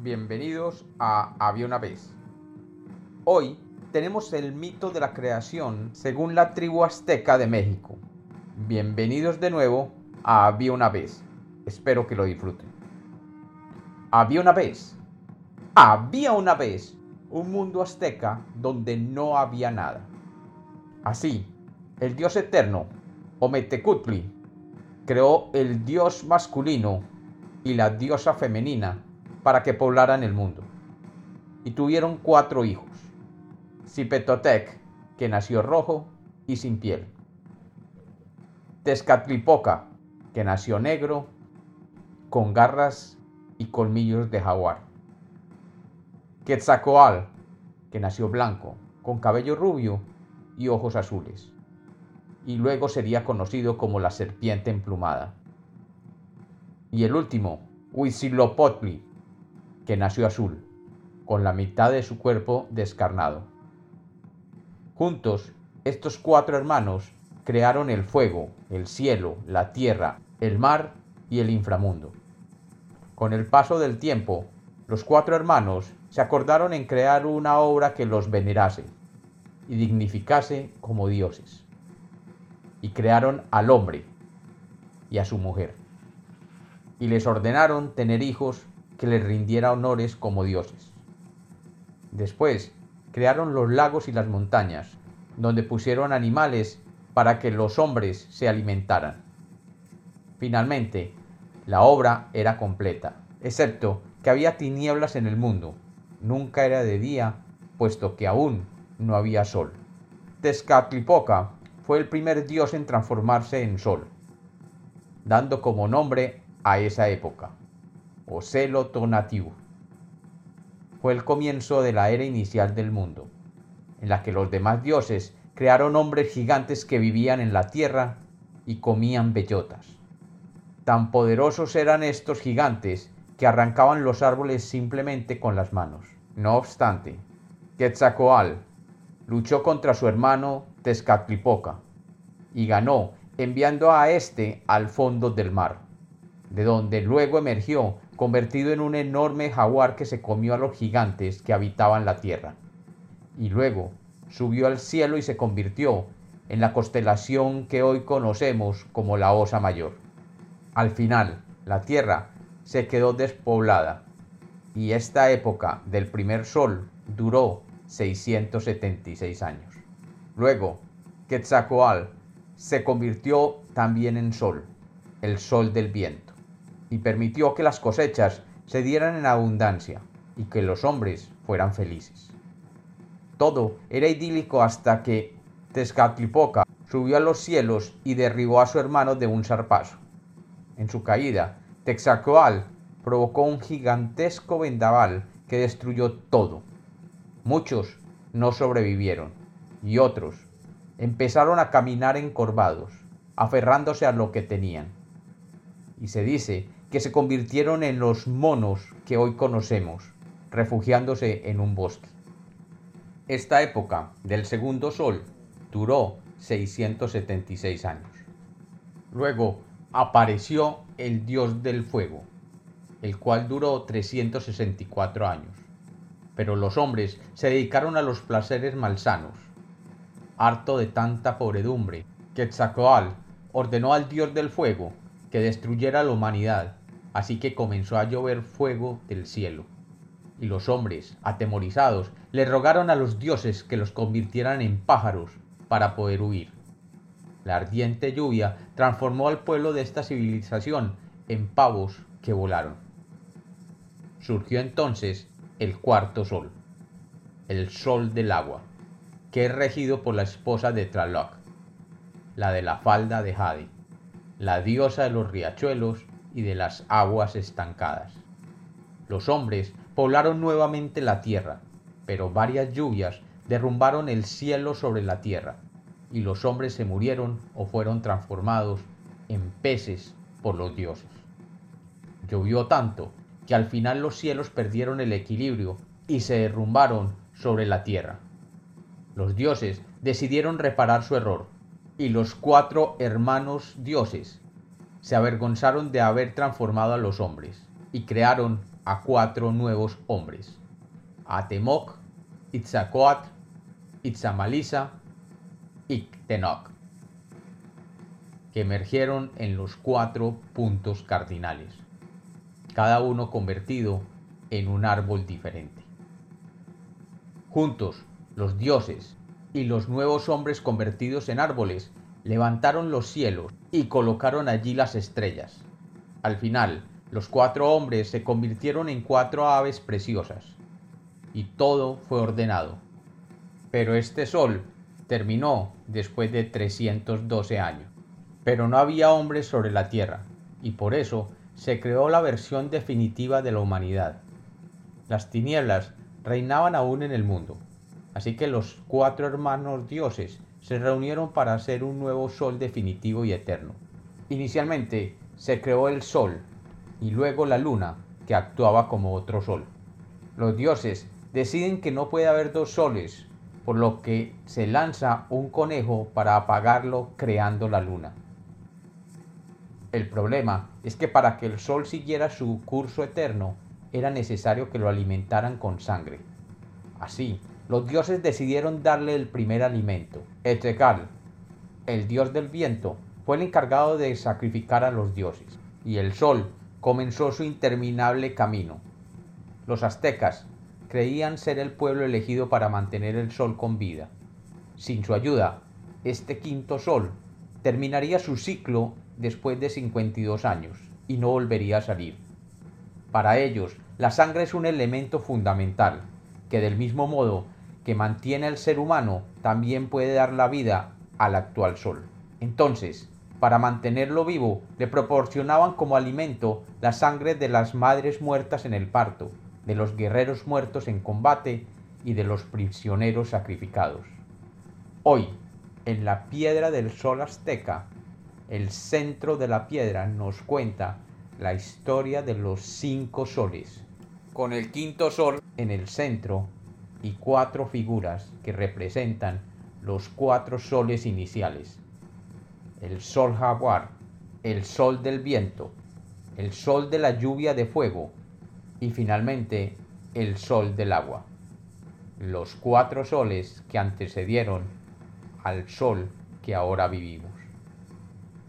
bienvenidos a Había una vez. Hoy tenemos el mito de la creación según la tribu azteca de México. Bienvenidos de nuevo a Había una vez. Espero que lo disfruten. Había una vez. Había una vez un mundo azteca donde no había nada. Así, el dios eterno, Ometecutli, creó el dios masculino y la diosa femenina para que poblaran el mundo. Y tuvieron cuatro hijos. Cipetotec, que nació rojo y sin piel. Tezcatlipoca, que nació negro, con garras y colmillos de jaguar. Quetzalcoatl, que nació blanco, con cabello rubio y ojos azules. Y luego sería conocido como la serpiente emplumada. Y el último, Huitzilopochtli, que nació azul, con la mitad de su cuerpo descarnado. Juntos, estos cuatro hermanos crearon el fuego, el cielo, la tierra, el mar y el inframundo. Con el paso del tiempo, los cuatro hermanos se acordaron en crear una obra que los venerase y dignificase como dioses. Y crearon al hombre y a su mujer. Y les ordenaron tener hijos que les rindiera honores como dioses. Después crearon los lagos y las montañas, donde pusieron animales para que los hombres se alimentaran. Finalmente, la obra era completa, excepto que había tinieblas en el mundo. Nunca era de día, puesto que aún no había sol. Tezcatlipoca fue el primer dios en transformarse en sol, dando como nombre a esa época. Oceloto nativo. Fue el comienzo de la era inicial del mundo, en la que los demás dioses crearon hombres gigantes que vivían en la tierra y comían bellotas. Tan poderosos eran estos gigantes que arrancaban los árboles simplemente con las manos. No obstante, Quetzalcoatl luchó contra su hermano Tezcatlipoca y ganó enviando a éste al fondo del mar, de donde luego emergió convertido en un enorme jaguar que se comió a los gigantes que habitaban la tierra. Y luego subió al cielo y se convirtió en la constelación que hoy conocemos como la Osa Mayor. Al final, la tierra se quedó despoblada y esta época del primer sol duró 676 años. Luego, Quetzalcoatl se convirtió también en sol, el sol del viento y permitió que las cosechas se dieran en abundancia y que los hombres fueran felices. Todo era idílico hasta que Tezcatlipoca subió a los cielos y derribó a su hermano de un zarpazo. En su caída, Texacoal provocó un gigantesco vendaval que destruyó todo. Muchos no sobrevivieron y otros empezaron a caminar encorvados, aferrándose a lo que tenían. Y se dice que se convirtieron en los monos que hoy conocemos, refugiándose en un bosque. Esta época del segundo sol duró 676 años. Luego apareció el dios del fuego, el cual duró 364 años. Pero los hombres se dedicaron a los placeres malsanos. Harto de tanta pobredumbre, Quetzalcoatl ordenó al dios del fuego que destruyera la humanidad Así que comenzó a llover fuego del cielo. Y los hombres, atemorizados, le rogaron a los dioses que los convirtieran en pájaros para poder huir. La ardiente lluvia transformó al pueblo de esta civilización en pavos que volaron. Surgió entonces el cuarto sol, el sol del agua, que es regido por la esposa de Tlaloc, la de la falda de Jade, la diosa de los riachuelos y de las aguas estancadas. Los hombres poblaron nuevamente la tierra, pero varias lluvias derrumbaron el cielo sobre la tierra, y los hombres se murieron o fueron transformados en peces por los dioses. Llovió tanto que al final los cielos perdieron el equilibrio y se derrumbaron sobre la tierra. Los dioses decidieron reparar su error, y los cuatro hermanos dioses se avergonzaron de haber transformado a los hombres y crearon a cuatro nuevos hombres, Atemoc, Itzacoat, Itzamalisa y Tenoch, que emergieron en los cuatro puntos cardinales, cada uno convertido en un árbol diferente. Juntos, los dioses y los nuevos hombres convertidos en árboles levantaron los cielos y colocaron allí las estrellas. Al final, los cuatro hombres se convirtieron en cuatro aves preciosas, y todo fue ordenado. Pero este sol terminó después de 312 años. Pero no había hombres sobre la tierra, y por eso se creó la versión definitiva de la humanidad. Las tinieblas reinaban aún en el mundo, así que los cuatro hermanos dioses se reunieron para hacer un nuevo sol definitivo y eterno. Inicialmente se creó el sol y luego la luna, que actuaba como otro sol. Los dioses deciden que no puede haber dos soles, por lo que se lanza un conejo para apagarlo creando la luna. El problema es que para que el sol siguiera su curso eterno era necesario que lo alimentaran con sangre. Así, los dioses decidieron darle el primer alimento. Etekal, el dios del viento, fue el encargado de sacrificar a los dioses, y el sol comenzó su interminable camino. Los aztecas creían ser el pueblo elegido para mantener el sol con vida. Sin su ayuda, este quinto sol terminaría su ciclo después de 52 años y no volvería a salir. Para ellos, la sangre es un elemento fundamental, que del mismo modo que mantiene al ser humano también puede dar la vida al actual sol. Entonces, para mantenerlo vivo, le proporcionaban como alimento la sangre de las madres muertas en el parto, de los guerreros muertos en combate y de los prisioneros sacrificados. Hoy, en la piedra del sol azteca, el centro de la piedra nos cuenta la historia de los cinco soles, con el quinto sol en el centro y cuatro figuras que representan los cuatro soles iniciales el sol jaguar, el sol del viento, el sol de la lluvia de fuego y finalmente el sol del agua. Los cuatro soles que antecedieron al sol que ahora vivimos.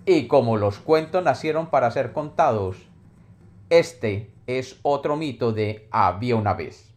Y como los cuentos nacieron para ser contados, este es otro mito de había una vez.